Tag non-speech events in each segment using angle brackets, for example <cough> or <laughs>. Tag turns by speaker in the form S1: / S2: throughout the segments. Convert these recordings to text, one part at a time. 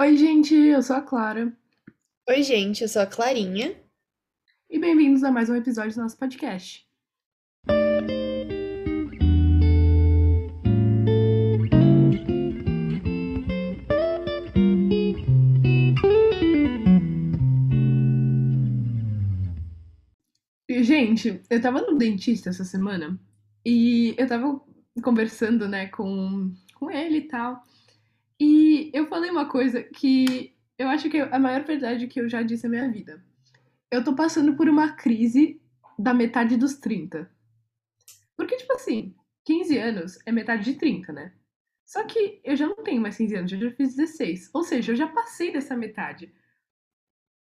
S1: Oi, gente, eu sou a Clara
S2: Oi, gente, eu sou a Clarinha.
S1: e bem-vindos a mais um episódio do nosso podcast. E, Gente, eu tava no dentista essa semana e eu tava conversando, né, com, com ele e tal. E eu falei uma coisa que eu acho que é a maior verdade que eu já disse na minha vida. Eu tô passando por uma crise da metade dos 30. Porque, tipo assim, 15 anos é metade de 30, né? Só que eu já não tenho mais 15 anos, eu já fiz 16. Ou seja, eu já passei dessa metade.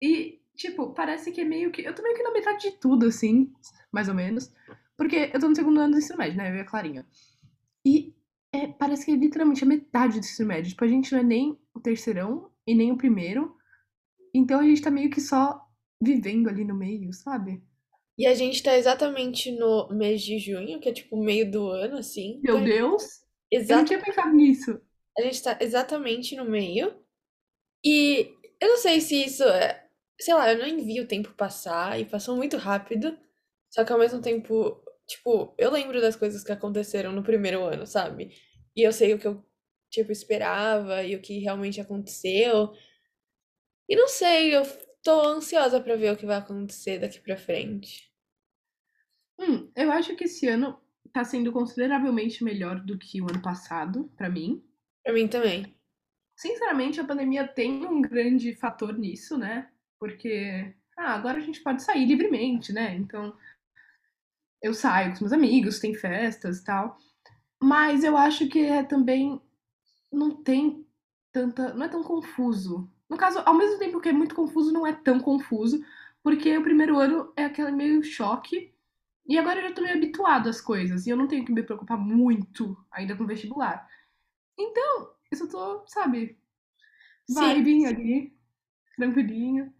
S1: E, tipo, parece que é meio que. Eu tô meio que na metade de tudo, assim, mais ou menos. Porque eu tô no segundo ano do ensino médio, né? Eu e a Clarinha. É, parece que é literalmente a metade do ensino médio. Tipo, a gente não é nem o terceirão e nem o primeiro. Então a gente tá meio que só vivendo ali no meio, sabe?
S2: E a gente tá exatamente no mês de junho, que é tipo meio do ano, assim.
S1: Meu
S2: Então,
S1: Deus, eu não
S2: exato,
S1: tinha pensado nisso.
S2: a gente tá exatamente no meio. E eu não sei se isso é. Sei lá, eu não vi o tempo passar e passou muito rápido. Só que ao mesmo tempo, tipo, eu lembro das coisas que aconteceram no primeiro ano, sabe? E eu sei o que eu, tipo, esperava e o que realmente aconteceu. E não sei, eu tô ansiosa pra ver o que vai acontecer daqui pra frente.
S1: Hum, eu acho que esse ano tá sendo consideravelmente melhor do que o ano passado, pra mim.
S2: Pra mim também.
S1: Sinceramente, a pandemia tem um grande fator nisso, né? Porque, ah, agora a gente pode sair livremente, né? Então, eu saio com os meus amigos, tem festas e tal. Mas eu acho que é também não tem tanta, não é tão confuso. No caso, ao mesmo tempo que é muito confuso, não é tão confuso, porque o primeiro ano é aquele meio choque, e agora eu já tô meio habituado às coisas, e eu não tenho que me preocupar muito ainda com o vestibular. Então, eu só tô, sabe, vibing ali, tranquilinho.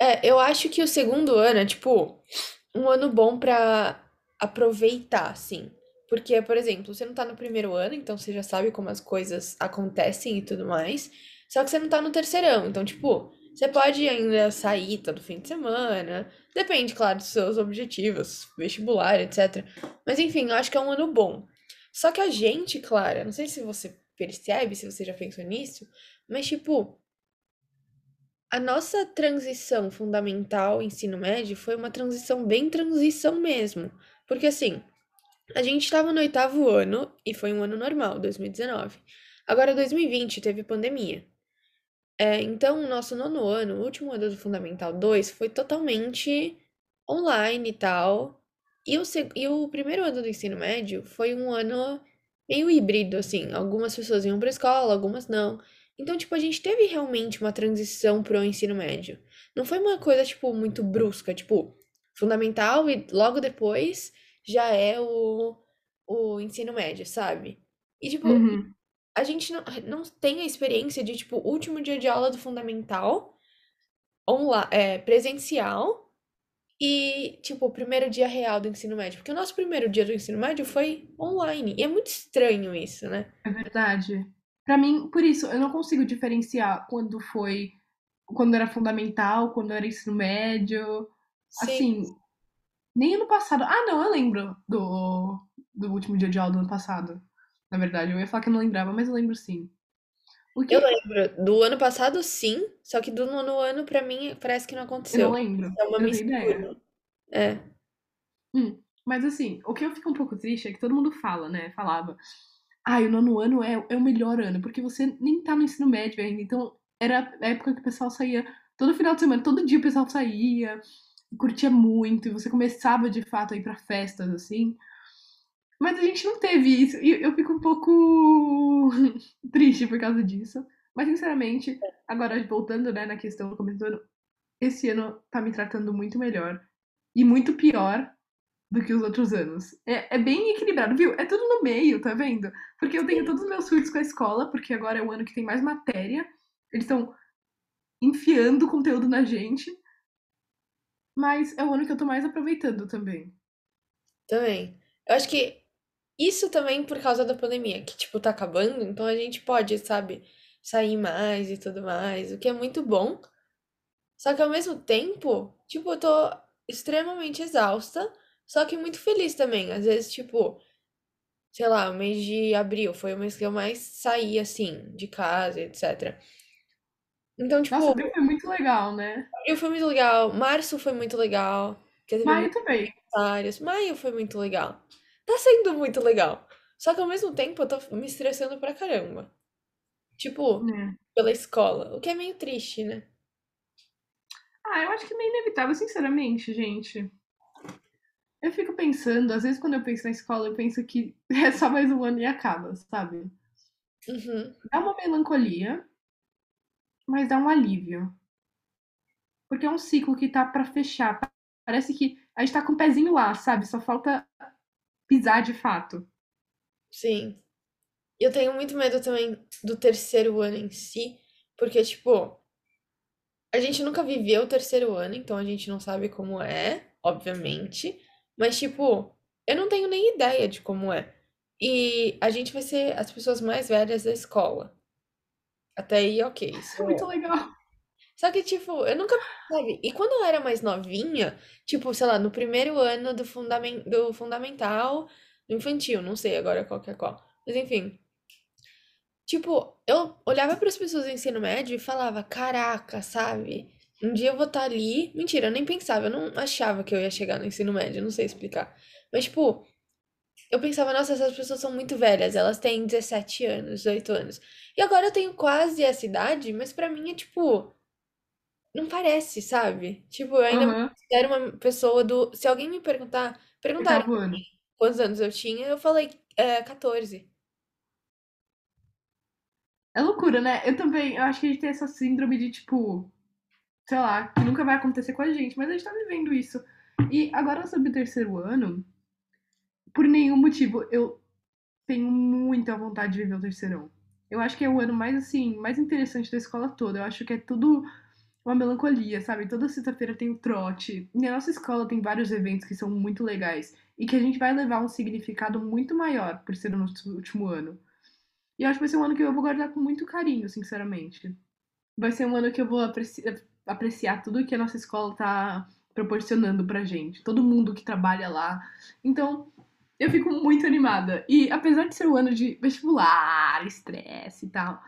S2: É, eu acho que o segundo ano é, tipo, um ano bom pra aproveitar, assim. Porque, por exemplo, você não tá no primeiro ano, então você já sabe como as coisas acontecem e tudo mais. Só que você não tá no terceirão, então, tipo, você pode ainda sair todo fim de semana. Depende, claro, dos seus objetivos, vestibular, etc. Mas, enfim, eu acho que é um ano bom. Só que a gente, Clara, não sei se você percebe, se você já pensou nisso, mas, tipo. A nossa transição fundamental ensino médio foi uma transição bem transição mesmo. Porque assim, a gente estava no oitavo ano e foi um ano normal, 2019. Agora, 2020 teve pandemia. É, então, o nosso nono ano, o último ano do Fundamental 2, foi totalmente online e tal. E o, e o primeiro ano do ensino médio foi um ano meio híbrido, assim. Algumas pessoas iam pra escola, algumas não. Então, tipo, a gente teve realmente uma transição pro ensino médio. Não foi uma coisa, tipo, muito brusca, tipo, fundamental e logo depois já é o, o ensino médio, sabe? E, tipo,
S1: Uhum.
S2: a gente não, não tem a experiência de, tipo, último dia de aula do fundamental, onla, é, presencial, e, tipo, o primeiro dia real do ensino médio. Porque o nosso primeiro dia do ensino médio foi online. E é muito estranho isso, né?
S1: É verdade. Pra mim, por isso, eu não consigo diferenciar quando foi, quando era fundamental, quando era ensino médio.
S2: Sim.
S1: Assim, nem ano passado. Ah, não, eu lembro do, do último dia de aula do ano passado. Na verdade, eu ia falar que eu não lembrava, mas eu lembro sim. O
S2: Eu
S1: que
S2: lembro do ano passado, sim. Só que do nono ano, pra mim, parece que não
S1: eu não
S2: aconteceu.
S1: lembro,
S2: É uma mistura. É.
S1: Hum, mas assim, o que eu fico um pouco triste é que todo mundo fala, né? Falava, ai, o nono ano é, é o melhor ano, porque você nem tá no ensino médio ainda. Então, era a época que o pessoal saía todo final de semana, todo dia o pessoal saía, curtia muito, e você começava de fato a ir pra festas, assim. Mas a gente não teve isso, e eu fico um pouco <laughs> triste por causa disso. Mas, sinceramente, agora voltando, né, na questão do começo do ano, esse ano tá me tratando muito melhor. E muito pior do que os outros anos. É, é bem equilibrado, viu? É tudo no meio, tá vendo? Porque eu tenho todos os meus surtos com a escola, porque agora é o ano que tem mais matéria. Eles estão enfiando conteúdo na gente, mas é o ano que eu tô mais aproveitando também.
S2: Também. Eu acho que isso também por causa da pandemia, que, tipo, tá acabando, então a gente pode, sabe, sair mais e tudo mais, o que é muito bom. Só que ao mesmo tempo, tipo, eu tô extremamente exausta, só que muito feliz também. Às vezes, tipo, sei lá, o mês de abril foi o mês que eu mais saí, assim, de casa, etc. Então, tipo,
S1: Nossa, abril foi muito legal, né?
S2: abril foi muito legal, março foi muito legal,
S1: Maio também.
S2: maio foi muito legal. Tá sendo muito legal. Só que ao mesmo tempo eu tô me estressando pra caramba. Tipo,
S1: É.
S2: pela escola, o que é meio triste, né?
S1: Ah, eu acho que é meio inevitável, sinceramente, gente. Eu fico pensando, às vezes quando eu penso na escola, eu penso que <laughs> é só mais um ano e acaba, sabe?
S2: Uhum.
S1: Dá uma melancolia, mas dá um alívio. Porque é um ciclo que tá pra fechar. Parece que a gente tá com o pezinho lá, sabe? Só falta pisar de fato.
S2: Sim. Eu tenho muito medo também do terceiro ano em si, porque, tipo, a gente nunca viveu o terceiro ano, então a gente não sabe como é, obviamente. Mas, tipo, eu não tenho nem ideia de como é. E a gente vai ser as pessoas mais velhas da escola. Até aí, ok.
S1: Isso é muito legal.
S2: Só que, tipo, eu nunca, sabe? E quando eu era mais novinha, tipo, sei lá, no primeiro ano do, fundamen do fundamental, do infantil, não sei agora qual que é qual. Mas enfim. Tipo, eu olhava para as pessoas do ensino médio e falava, caraca, sabe? Um dia eu vou estar ali. Mentira, eu nem pensava, eu não achava que eu ia chegar no ensino médio, não sei explicar. Mas, tipo, eu pensava, nossa, essas pessoas são muito velhas, elas têm 17 anos, 18 anos. E agora eu tenho quase essa idade, mas pra mim é tipo. Não parece, sabe? Tipo, eu ainda
S1: Aham.
S2: considero uma pessoa do. Se alguém me perguntar,
S1: ano.
S2: quantos anos eu tinha, eu falei é, 14.
S1: É loucura, né? Eu também, eu acho que a gente tem essa síndrome de, tipo, sei lá, que nunca vai acontecer com a gente, mas a gente tá vivendo isso. E agora sobre o terceiro ano, por nenhum motivo, eu tenho muita vontade de viver o terceirão. Eu acho que é o ano mais, assim, mais interessante da escola toda. Eu acho que é tudo uma melancolia, sabe? Toda sexta-feira tem o trote. E a nossa escola tem vários eventos que são muito legais e que a gente vai levar um significado muito maior por ser o nosso último ano. E eu acho que vai ser um ano que eu vou guardar com muito carinho, sinceramente. Vai ser um ano que eu vou apreci- apreciar tudo que a nossa escola tá proporcionando pra gente. Todo mundo que trabalha lá. Então, eu fico muito animada. E apesar de ser um ano de vestibular, estresse e tal,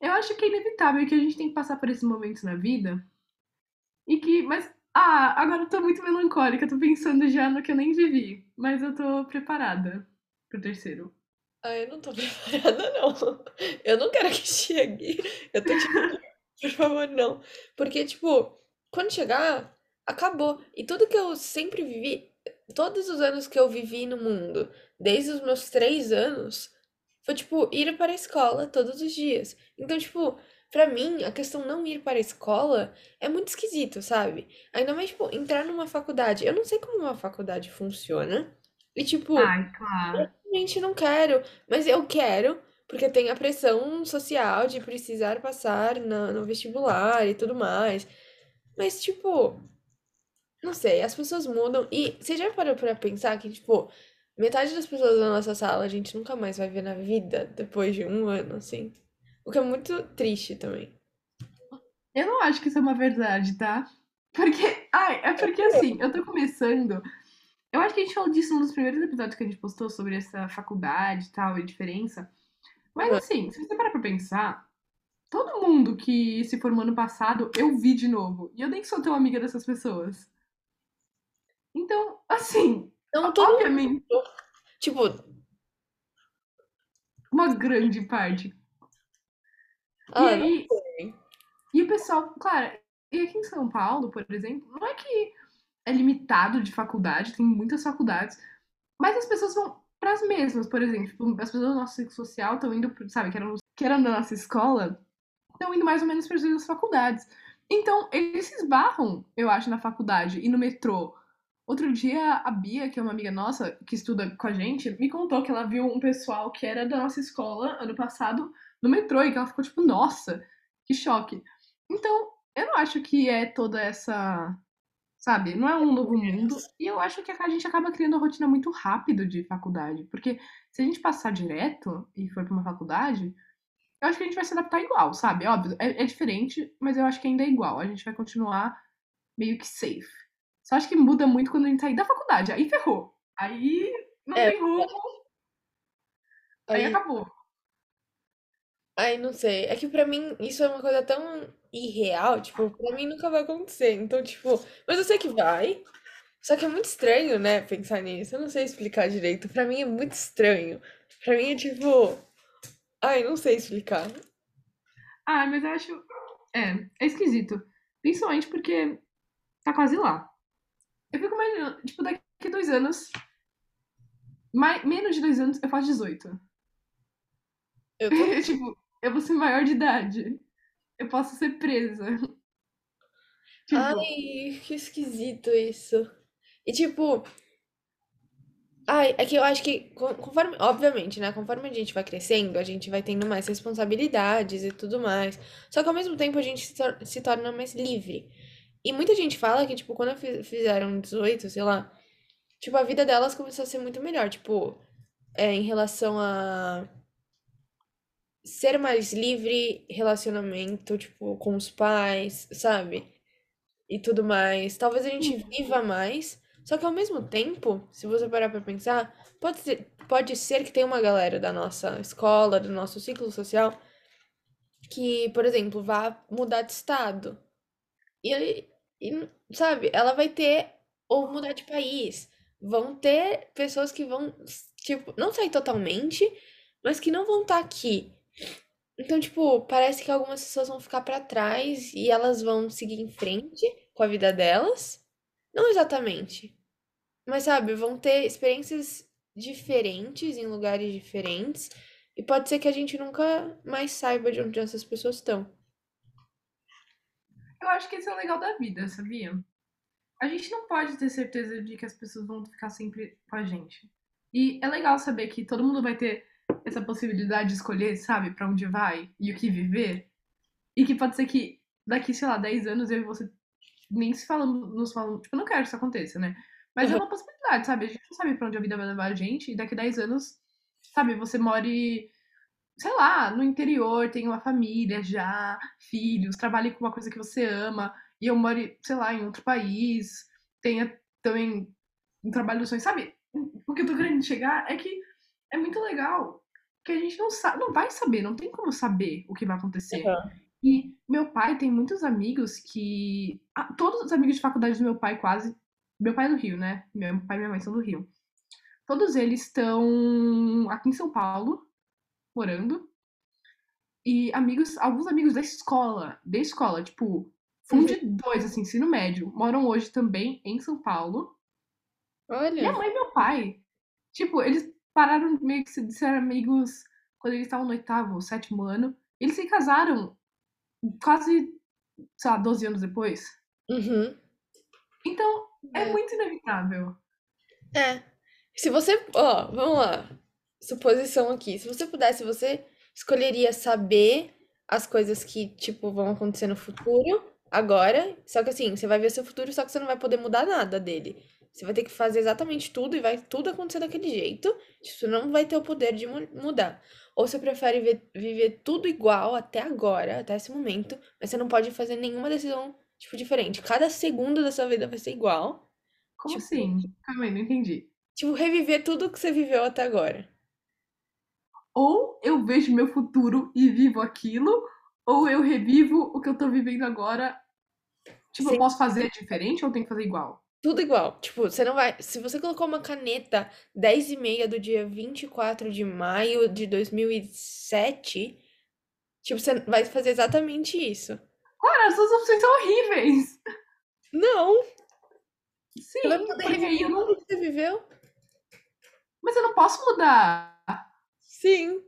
S1: eu acho que é inevitável que a gente tem que passar por esses momentos na vida. E que. Mas. Ah, agora eu tô muito melancólica, tô pensando já no que eu nem vivi. Mas eu tô preparada pro terceiro.
S2: Ah, eu não tô <laughs> preparada, não. Eu não quero que chegue. Eu tô tipo, por favor, não. Porque, tipo, quando chegar, acabou. E tudo que eu sempre vivi, todos os anos que eu vivi no mundo, desde os meus três anos, foi, tipo, ir para a escola todos os dias. Então, tipo, pra mim, a questão não ir para a escola é muito esquisito, sabe? Ainda mais, tipo, entrar numa faculdade. Eu não sei como uma faculdade funciona. E, tipo,
S1: Ai, claro.
S2: Realmente não quero, mas eu quero, porque tem a pressão social de precisar passar na- no vestibular e tudo mais. Mas, tipo, não sei, as pessoas mudam. E você já parou pra pensar que, tipo, metade das pessoas da nossa sala a gente nunca mais vai ver na vida depois de um ano, assim. O que é muito triste também.
S1: Eu não acho que isso é uma verdade, tá? Porque. Ai, é porque assim, eu tô começando. Eu acho que a gente falou disso num dos primeiros episódios que a gente postou sobre essa faculdade e tal, e diferença. Mas assim, se você parar pra pensar, todo mundo que se formou ano passado, eu vi de novo. E eu nem sou tão amiga dessas pessoas. Então, assim,
S2: Não,
S1: obviamente,
S2: mundo. Tipo,
S1: uma grande parte. E
S2: ah, não
S1: aí, e o pessoal, claro, e aqui em São Paulo, por exemplo, não é que é limitado de faculdade, tem muitas faculdades, mas as pessoas vão para as mesmas, por exemplo, tipo, as pessoas do nosso ciclo social estão indo, sabe, que eram, que eram da nossa escola, estão indo mais ou menos para as faculdades. Então, eles se esbarram, eu acho, na faculdade e no metrô. Outro dia, a Bia, que é uma amiga nossa, que estuda com a gente, me contou que ela viu um pessoal que era da nossa escola ano passado no metrô e que ela ficou tipo, nossa, que choque. Então, eu não acho que é toda essa Sabe? Não é um novo mundo. E eu acho que a gente acaba criando uma rotina muito rápido de faculdade. Porque se a gente passar direto e for pra uma faculdade, eu acho que a gente vai se adaptar igual, sabe? Óbvio, é, é diferente, mas eu acho que ainda é igual. A gente vai continuar meio que safe. Só acho que muda muito quando a gente sair da faculdade. Aí ferrou. Aí não
S2: É,
S1: tem rumo. Aí
S2: aí,
S1: acabou.
S2: Aí não sei. É que pra mim isso é uma coisa tão irreal, tipo, pra mim nunca vai acontecer. Então, tipo, mas eu sei que vai. Só que é muito estranho, né, pensar nisso. Eu não sei explicar direito. Pra mim é muito estranho. Pra mim é tipo, ai, não sei explicar.
S1: Ah, mas eu acho. É, é esquisito. Principalmente porque tá quase lá. Eu fico imaginando, tipo, daqui a dois anos. Mais, menos de dois anos, eu faço 18.
S2: Eu tô <laughs>
S1: tipo, eu vou ser maior de idade. Eu posso ser presa. <laughs> Tipo,
S2: Ai, que esquisito isso. E tipo, ai, é que eu acho que con- conforme, obviamente, né, conforme a gente vai crescendo, a gente vai tendo mais responsabilidades e tudo mais. Só que ao mesmo tempo a gente se, tor- se torna mais livre. E muita gente fala que, tipo, quando fi- fizeram 18, sei lá, tipo, a vida delas começou a ser muito melhor, tipo, é, em relação a ser mais livre, relacionamento, tipo, com os pais, sabe? e tudo mais. Talvez a gente viva mais, só que ao mesmo tempo, se você parar pra pensar, pode ser, pode ser que tenha uma galera da nossa escola, do nosso ciclo social, que, por exemplo, vá mudar de estado. E, ele- e, sabe, ela vai ter, ou mudar de país. Vão ter pessoas que vão, tipo, não sair totalmente, mas que não vão estar aqui. Então, tipo, parece que algumas pessoas vão ficar pra trás e elas vão seguir em frente com a vida delas. Não exatamente, mas sabe, vão ter experiências diferentes em lugares diferentes e pode ser que a gente nunca mais saiba de onde essas pessoas estão.
S1: eu acho que esse é o legal da vida, sabia? A gente não pode ter certeza de que as pessoas vão ficar sempre com a gente. E é legal saber que todo mundo vai ter essa possibilidade de escolher, sabe, pra onde vai e o que viver. E que pode ser que daqui, sei lá, 10 anos eu e você nem se falando, nos falando. Tipo, eu não quero que isso aconteça, né? Mas é uma possibilidade, sabe? A gente não sabe pra onde a vida vai levar a gente. E daqui 10 anos, sabe, você more, sei lá, no interior, tem uma família já, filhos, trabalhe com uma coisa que você ama. E eu more, sei lá, em outro país, tenha também um trabalho dos sonhos, sabe? O que eu tô querendo chegar é que é muito legal que a gente não sabe, não vai saber, não tem como saber o que vai acontecer. E meu pai tem muitos amigos que. ah, todos os amigos de faculdade do meu pai, quase. Meu pai é do Rio, né? Meu pai e minha mãe são do Rio. Todos eles estão aqui em São Paulo, morando. E amigos, alguns amigos da escola, da escola, tipo, Fundi 2, assim, ensino médio, moram hoje também em São Paulo. Minha
S2: Olha,
S1: mãe e meu pai. Tipo, eles pararam meio que se- de ser amigos quando eles estavam no oitavo, sétimo ano. Eles se casaram quase, sei lá, 12 anos depois.
S2: uhum.
S1: Então, é
S2: É.
S1: muito inevitável.
S2: É. Se você, ó, vamos lá. Suposição aqui. Se você pudesse, você escolheria saber as coisas que, tipo, vão acontecer no futuro, agora. Só que assim, você vai ver seu futuro, só que você não vai poder mudar nada dele. Você vai ter que fazer exatamente tudo e vai tudo acontecer daquele jeito. Você não vai ter o poder de mu- mudar. Ou você prefere ver- viver tudo igual até agora, até esse momento, mas você não pode fazer nenhuma decisão, tipo, diferente. Cada segundo da sua vida vai ser igual.
S1: Como
S2: Tipo,
S1: assim? Calma aí, não entendi.
S2: Tipo, reviver tudo que você viveu até agora.
S1: Ou eu vejo meu futuro e vivo aquilo, ou eu revivo o que eu tô vivendo agora. Tipo, eu
S2: Sim.
S1: posso fazer diferente ou tem que fazer igual?
S2: Tudo igual. Tipo, você não vai. Se você colocou uma caneta 10 e meia do dia 24 de maio de 2007, tipo, você vai fazer exatamente isso.
S1: Cara, as suas opções são horríveis.
S2: Não!
S1: Sim,
S2: reviver
S1: eu não.
S2: tudo que você viveu?
S1: Mas eu não posso mudar.
S2: Sim.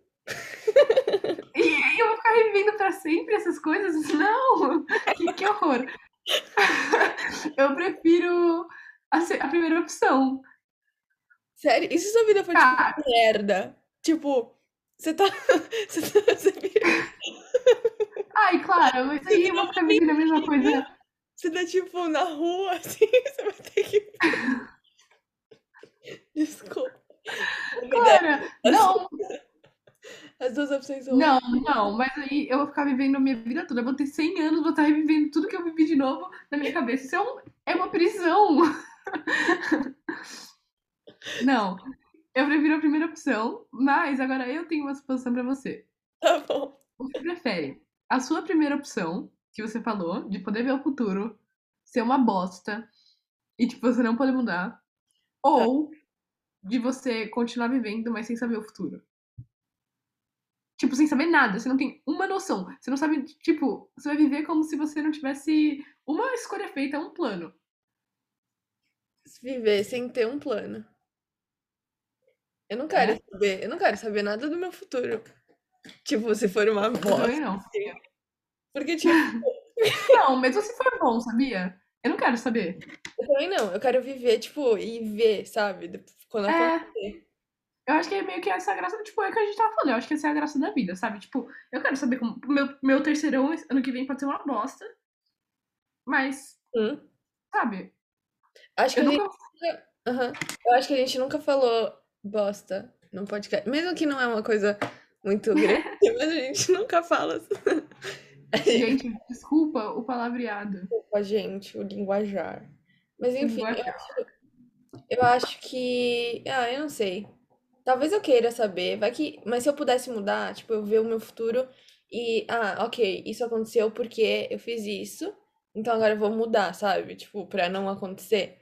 S1: E aí eu vou ficar revivendo pra sempre essas coisas? Não! <laughs> Que, que horror! <laughs> Eu prefiro a, a primeira opção.
S2: Sério? E se sua vida for, tipo,
S1: Cara,
S2: uma merda? Tipo, você tá. <laughs> Você tá. Você vira-
S1: ai, claro, mas aí eu vou ficar vivendo a mesma coisa.
S2: você tá, tipo, na rua, <laughs> assim, você vai ter que. Desculpa.
S1: Cara, não,
S2: As duas opções são
S1: Não, não, mas aí eu vou ficar vivendo a minha vida toda. Eu vou ter 100 anos, vou estar revivendo tudo que eu vivi de novo na minha cabeça. Isso é, um, é uma prisão. <laughs> Não, eu prefiro a primeira opção, mas agora eu tenho uma suposição pra você.
S2: Tá bom.
S1: Você prefere a sua primeira opção, que você falou, de poder ver o futuro, ser uma bosta e tipo, você não poder mudar, ou de você continuar vivendo, mas sem saber o futuro? Tipo, sem saber nada, você não tem uma noção. Você não sabe, tipo, você vai viver como se você não tivesse uma escolha feita, um plano.
S2: Viver sem ter um plano. Eu não quero
S1: É?
S2: saber, eu não quero saber nada do meu futuro. Tipo, se for uma
S1: Eu
S2: bosta.
S1: também não.
S2: Porque, tipo, <laughs>
S1: Não, mesmo se for bom, sabia? Eu não quero saber.
S2: eu também não. Eu quero viver, tipo, e ver, sabe? Quando
S1: É.
S2: acontecer.
S1: Eu acho que é meio que essa graça, tipo, é o que a gente tava falando. Eu acho que essa é a graça da vida, sabe? Tipo, eu quero saber como. Meu, meu terceirão ano que vem pode ser uma bosta. Mas,
S2: Hum.
S1: sabe?
S2: Acho que
S1: Eu
S2: a gente,
S1: nunca.
S2: aham. Eu acho que a gente nunca falou bosta no podcast. Mesmo que não é uma coisa muito <laughs> grande, mas a gente nunca fala <laughs>
S1: Gente, desculpa o palavreado.
S2: com a gente, o linguajar. Mas enfim, eu
S1: Linguajar.
S2: acho, eu acho que. Ah, eu não sei. Talvez eu queira saber, vai que. Mas se eu pudesse mudar, tipo, eu ver o meu futuro e. Ah, ok, isso aconteceu porque eu fiz isso, então agora eu vou mudar, sabe? Tipo, pra não acontecer.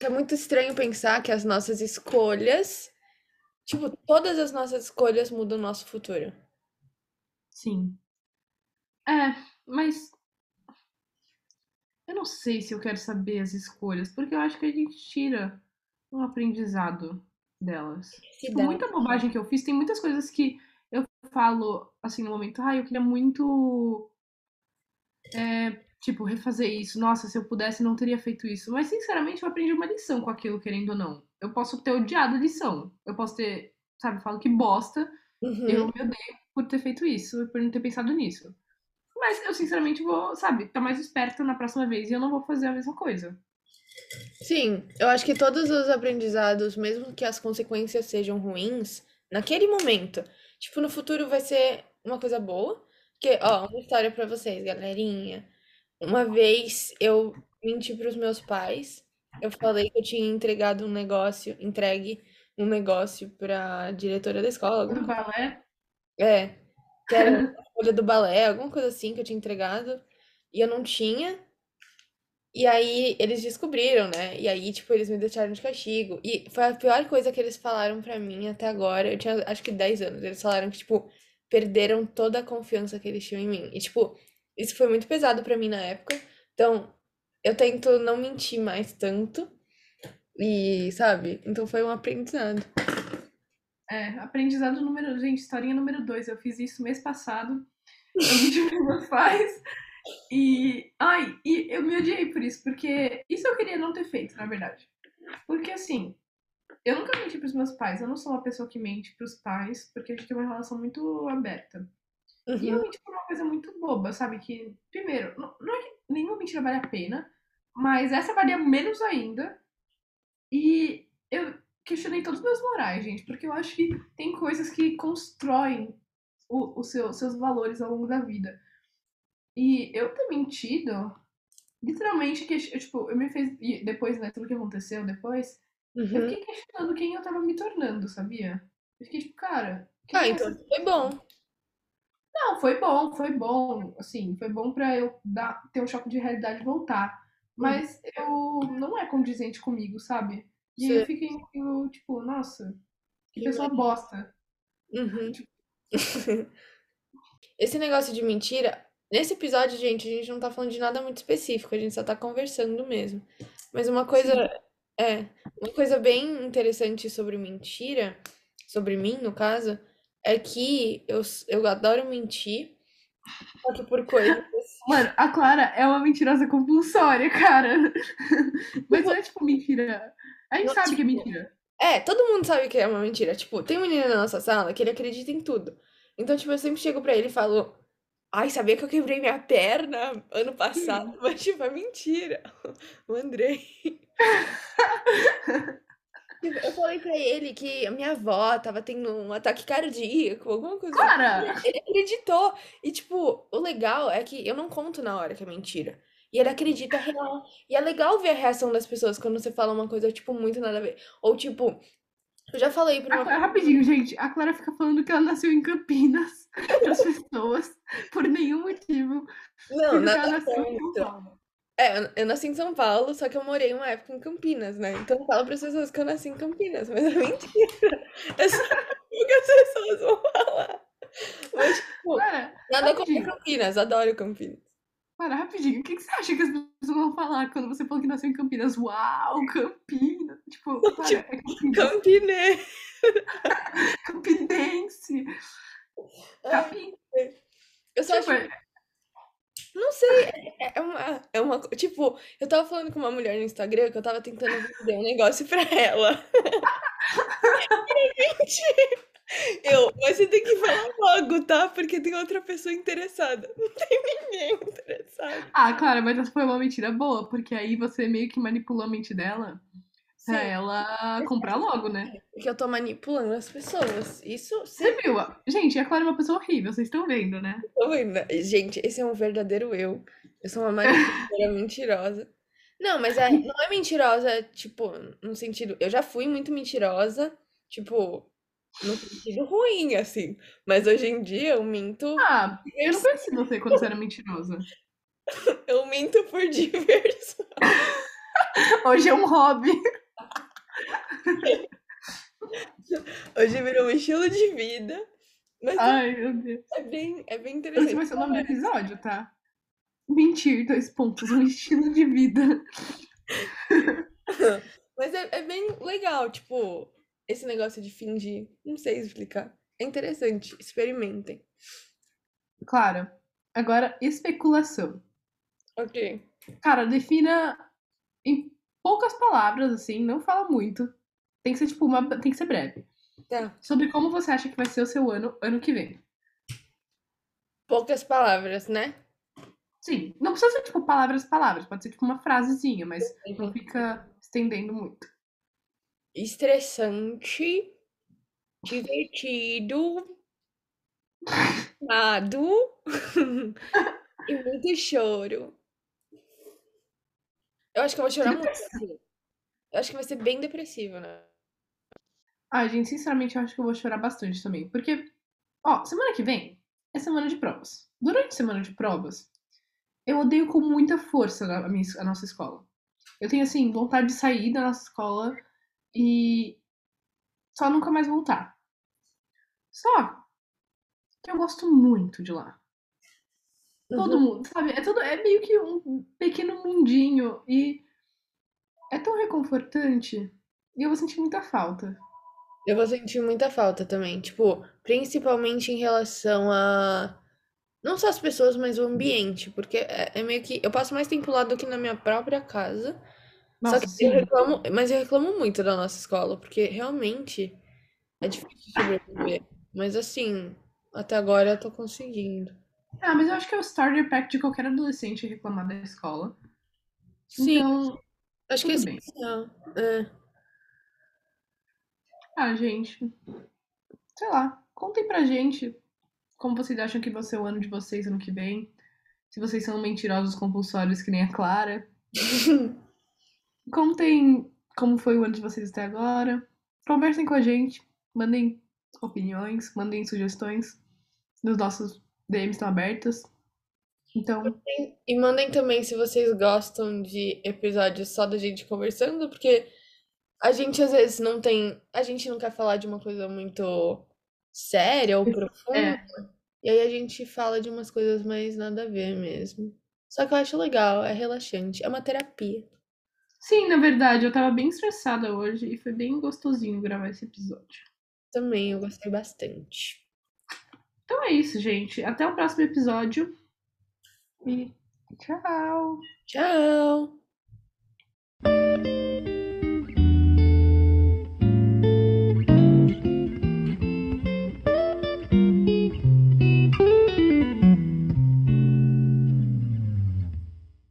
S2: É muito estranho pensar que as nossas escolhas. Tipo, todas as nossas escolhas mudam o nosso futuro.
S1: Sim. É, mas. Eu não sei se eu quero saber as escolhas, porque eu acho que a gente tira um aprendizado delas. Tipo, muita bobagem que eu fiz, tem muitas coisas que eu falo, assim, no momento, ah, eu queria muito, é, tipo, refazer isso. Nossa, se eu pudesse, não teria feito isso. Mas, sinceramente, eu aprendi uma lição com aquilo, querendo ou não. Eu posso ter odiado a lição. Eu posso ter, sabe, falo que bosta,
S2: Uhum.
S1: eu me odeio por ter feito isso, por não ter pensado nisso. Mas eu, sinceramente, vou, sabe, estar mais esperta na próxima vez e eu não vou fazer a mesma coisa.
S2: Sim, eu acho que todos os aprendizados, mesmo que as consequências sejam ruins, naquele momento, tipo, no futuro vai ser uma coisa boa. Que, ó, uma história pra vocês, galerinha. Uma vez eu menti pros meus pais. Eu falei que eu tinha entregado um negócio, entregue um negócio pra diretora da escola, alguma
S1: No
S2: coisa.
S1: balé,
S2: É, que era a folha do balé, alguma coisa assim que eu tinha entregado. E eu não tinha. E aí eles descobriram, né? E aí, tipo, eles me deixaram de castigo. E foi a pior coisa que eles falaram pra mim até agora. Eu tinha acho que 10 anos. Eles falaram que, tipo, perderam toda a confiança que eles tinham em mim. E, tipo, isso foi muito pesado pra mim na época. Então, eu tento não mentir mais tanto. E, sabe? Então foi um aprendizado.
S1: É, aprendizado número. Gente, historinha número dois. Eu fiz isso mês passado. Pros <laughs> meus pais. E. Ai, e eu me odiei por isso, porque isso eu queria não ter feito, na verdade. Porque assim, eu nunca menti pros meus pais. Eu não sou uma pessoa que mente pros pais, porque a gente tem uma relação muito aberta. E eu
S2: Uhum.
S1: menti por uma coisa muito boba, sabe? Que, primeiro, não, não é que nenhuma mentira vale a pena, mas essa valia menos ainda. E eu questionei todos os meus morais, gente, porque eu acho que tem coisas que constroem o, o seu- seus valores ao longo da vida. E eu ter mentido, literalmente, que, eu, tipo, eu me fez. e Depois, né, tudo que aconteceu depois, eu
S2: Uhum.
S1: fiquei questionando quem eu tava me tornando, sabia? Eu fiquei tipo, cara.
S2: Ah,
S1: é
S2: então
S1: essa
S2: foi bom.
S1: não, foi bom, foi bom. Assim, foi bom pra eu dar, ter um choque de realidade e voltar. Mas eu não é condizente comigo, sabe? E aí eu fiquei meio, tipo, nossa, que
S2: Que
S1: pessoa bosta.
S2: Uhum. <laughs> Esse negócio de mentira, nesse episódio, gente, a gente não tá falando de nada muito específico, a gente só tá conversando mesmo. Mas uma coisa, é, uma coisa bem interessante sobre mentira, sobre mim, no caso, é que eu, eu adoro mentir, só que por coisas. <laughs>
S1: Mano, a Clara é uma mentirosa compulsória, cara. <laughs> Mas não é tipo mentira. A gente
S2: Não,
S1: sabe que é
S2: tipo,
S1: mentira.
S2: É, todo mundo sabe que é uma mentira. Tipo, tem um menino na nossa sala que ele acredita em tudo. Então, tipo, eu sempre chego pra ele e falo. Ai, sabia que eu quebrei minha perna ano passado? Mas, tipo, é mentira. <laughs> O Andrei. Tipo, eu falei pra ele que a minha avó tava tendo um ataque cardíaco, alguma coisa assim.
S1: Cara!
S2: Ele acreditou. E, tipo, o legal é que eu não conto na hora que é mentira. E ele acredita real. E é legal ver a reação das pessoas quando você fala uma coisa, tipo, muito nada a ver. Ou, tipo, eu já falei uma
S1: Clara- rapidinho, gente. A Clara fica falando que ela nasceu em Campinas <laughs> pras pessoas por nenhum motivo.
S2: Não, nada
S1: nasceu em São
S2: contra.
S1: Paulo.
S2: É, eu- nasci em São Paulo, só que eu morei uma época em Campinas, né? Então eu falo para as pessoas que eu nasci em Campinas, mas é mentira. É só o que as pessoas vão falar. Mas, tipo,
S1: Clara,
S2: nada contra. Campinas, adoro Campinas.
S1: Clara, rapidinho. O que, que você acha que as pessoas vão falar quando você falou que nasceu em Campinas? Uau, Campinas. Tipo, <laughs> Clara, é Campinas. <laughs>
S2: Campinense. Eu só
S1: Tipo,
S2: acho, não sei, é, é uma, é uma, tipo, eu tava falando com uma mulher no Instagram que eu tava tentando vender um negócio pra ela. <laughs> Gente, eu, mas você tem que falar logo, tá? Porque tem outra pessoa interessada. Não tem ninguém interessado.
S1: Ah, Clara, mas essa foi uma mentira boa, porque aí você meio que manipulou a mente dela pra
S2: Sim,
S1: ela comprar logo, né?
S2: porque eu tô manipulando as pessoas. Isso,
S1: Você viu? Gente, a Clara é uma pessoa horrível, vocês estão vendo, né?
S2: tá vendo? Gente, esse é um verdadeiro eu. Eu sou uma manipuladora <laughs> mentirosa. Não, mas é, não é mentirosa, tipo, no sentido. Eu já fui muito mentirosa, tipo, no sentido ruim, assim. Mas hoje em dia eu minto.
S1: Ah, eu não conheci você quando você era mentirosa. <laughs>
S2: Eu minto por <laughs> diversão.
S1: Hoje é um hobby.
S2: Hoje virou um estilo de vida. Mas
S1: Ai, meu Deus.
S2: é bem, é bem
S1: Esse
S2: interessante.
S1: vai ser o nome do episódio, tá? Mentir, dois pontos, um estilo de vida. <laughs>
S2: Mas é, é bem legal, tipo, esse negócio de fingir. Não sei explicar. É interessante. Experimentem.
S1: Claro. Agora, especulação.
S2: Ok.
S1: Cara, defina em poucas palavras, assim, não fala muito. Tem que ser, tipo, uma. Tem que ser breve.
S2: Tá.
S1: Sobre como você acha que vai ser o seu ano ano que vem.
S2: Poucas palavras, né?
S1: Sim. Não precisa ser, tipo, palavras, palavras. Pode ser, tipo, uma frasezinha, mas não
S2: Uhum.
S1: fica estendendo muito.
S2: Estressante, divertido, <laughs> amado <laughs> e muito choro. Eu acho que eu vou chorar muito. assim. Eu acho que vai ser bem depressivo, né?
S1: Ai, gente, sinceramente, eu acho que eu vou chorar bastante também. Porque, ó, semana que vem é semana de provas. Durante a semana de provas, eu odeio com muita força a, minha, a nossa escola. Eu tenho, assim, vontade de sair da nossa escola e só nunca mais voltar. Só que eu gosto muito de lá. Todo mundo, sabe? É, tudo, é meio que um pequeno mundinho e é tão reconfortante. E eu vou sentir muita falta.
S2: Eu vou sentir muita falta também, tipo, principalmente em relação a não só as pessoas, mas o ambiente, porque é, é meio que eu passo mais tempo lá do que na minha própria casa. Só
S1: Nossa,
S2: que
S1: sim.
S2: eu reclamo, mas eu reclamo muito da nossa escola, porque realmente é difícil sobreviver. Mas assim, até agora eu tô conseguindo.
S1: Ah, mas eu acho que é o starter pack de qualquer adolescente reclamar da escola.
S2: Sim,
S1: Então,
S2: acho que é
S1: bem.
S2: essencial. É.
S1: ah, gente, sei lá, contem pra gente como vocês acham que vai ser o ano de vocês ano que vem. Se vocês são mentirosos compulsórios que nem a Clara. <laughs> Contem como foi o ano de vocês até agora. Conversem com a gente. Mandem opiniões, mandem sugestões. Nos nossos DMs estão abertas. Então,
S2: E mandem também se vocês gostam de episódios só da gente conversando, porque a gente às vezes não tem. A gente não quer falar de uma coisa muito séria ou profunda.
S1: é,
S2: E aí a gente fala de umas coisas mais nada a ver mesmo. Só que eu acho legal, é relaxante, é uma terapia.
S1: sim, na verdade, eu tava bem estressada hoje e foi bem gostosinho gravar esse episódio.
S2: Também eu gostei bastante.
S1: Então é isso, gente. Até o próximo episódio. E tchau!
S2: Tchau!